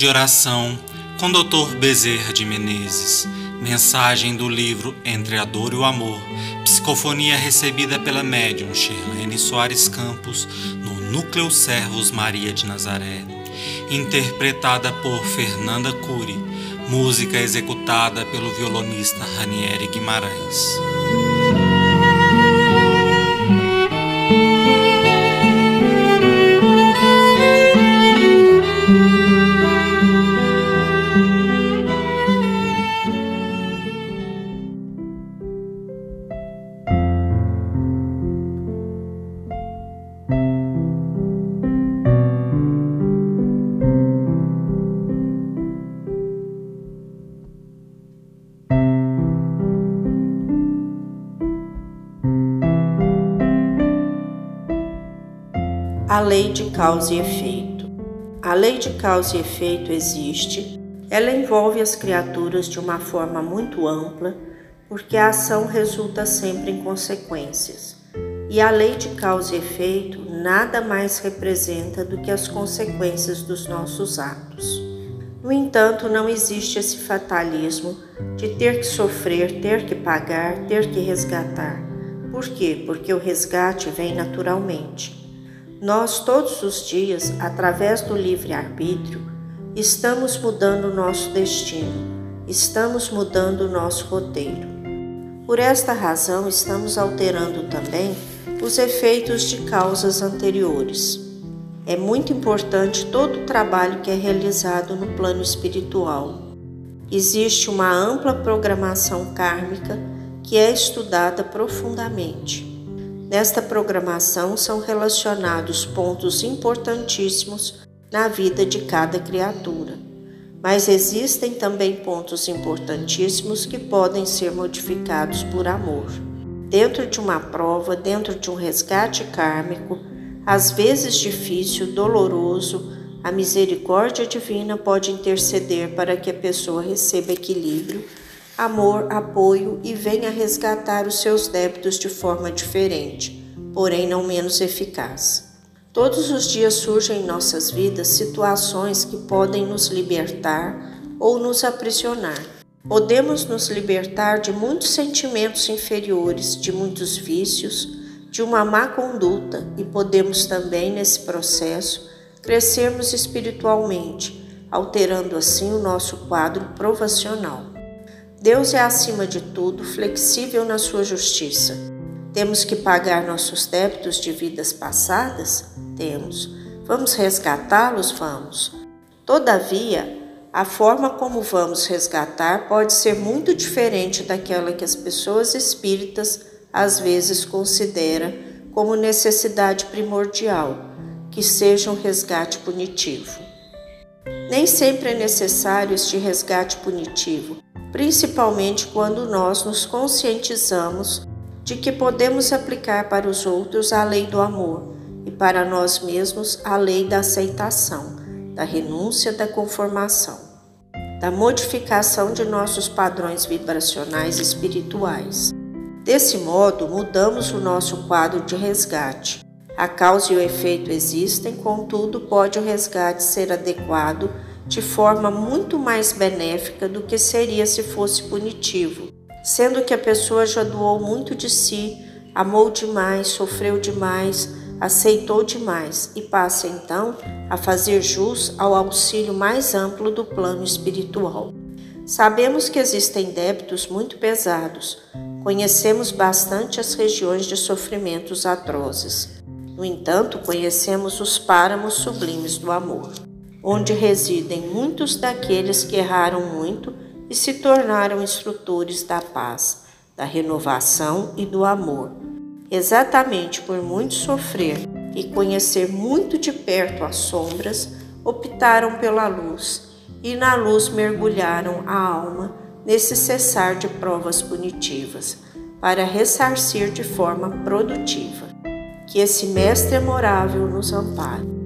de oração com Dr. Bezerra de Menezes. Mensagem do livro Entre a Dor e o Amor. Psicofonia recebida pela médium Shirlene Soares Campos no Núcleo Servos Maria de Nazaré. Interpretada por Fernanda Cury. Música executada pelo violonista Ranieri Guimarães. A lei de causa e efeito. A lei de causa e efeito existe, ela envolve as criaturas de uma forma muito ampla, porque a ação resulta sempre em consequências. E a lei de causa e efeito nada mais representa do que as consequências dos nossos atos. No entanto, não existe esse fatalismo de ter que sofrer, ter que pagar, ter que resgatar. Por quê? Porque o resgate vem naturalmente. Nós, todos os dias, através do livre-arbítrio, estamos mudando o nosso destino, estamos mudando o nosso roteiro. Por esta razão, estamos alterando também os efeitos de causas anteriores. É muito importante todo o trabalho que é realizado no plano espiritual. Existe uma ampla programação kármica que é estudada profundamente. Nesta programação são relacionados pontos importantíssimos na vida de cada criatura. Mas existem também pontos importantíssimos que podem ser modificados por amor. Dentro de uma prova, dentro de um resgate kármico, às vezes difícil, doloroso, a misericórdia divina pode interceder para que a pessoa receba equilíbrio amor, apoio e venha resgatar os seus débitos de forma diferente, porém não menos eficaz. Todos os dias surgem em nossas vidas situações que podem nos libertar ou nos aprisionar. Podemos nos libertar de muitos sentimentos inferiores, de muitos vícios, de uma má conduta e podemos também, nesse processo, crescermos espiritualmente, alterando assim o nosso quadro provacional. Deus é, acima de tudo, flexível na sua justiça. Temos que pagar nossos débitos de vidas passadas? Temos. Vamos resgatá-los? Vamos. Todavia, a forma como vamos resgatar pode ser muito diferente daquela que as pessoas espíritas às vezes consideram como necessidade primordial, que seja um resgate punitivo. Nem sempre é necessário este resgate punitivo principalmente quando nós nos conscientizamos de que podemos aplicar para os outros a lei do amor e para nós mesmos a lei da aceitação, da renúncia, da conformação, da modificação de nossos padrões vibracionais espirituais. Desse modo, mudamos o nosso quadro de resgate. A causa e o efeito existem, contudo, pode o resgate ser adequado de forma muito mais benéfica do que seria se fosse punitivo, sendo que a pessoa já doou muito de si, amou demais, sofreu demais, aceitou demais e passa então a fazer jus ao auxílio mais amplo do plano espiritual. Sabemos que existem débitos muito pesados, conhecemos bastante as regiões de sofrimentos atrozes. No entanto, conhecemos os páramos sublimes do amor onde residem muitos daqueles que erraram muito e se tornaram instrutores da paz, da renovação e do amor. Exatamente por muito sofrer e conhecer muito de perto as sombras, optaram pela luz e na luz mergulharam a alma nesse cessar de provas punitivas, para ressarcir de forma produtiva. Que esse Mestre amorável nos ampare.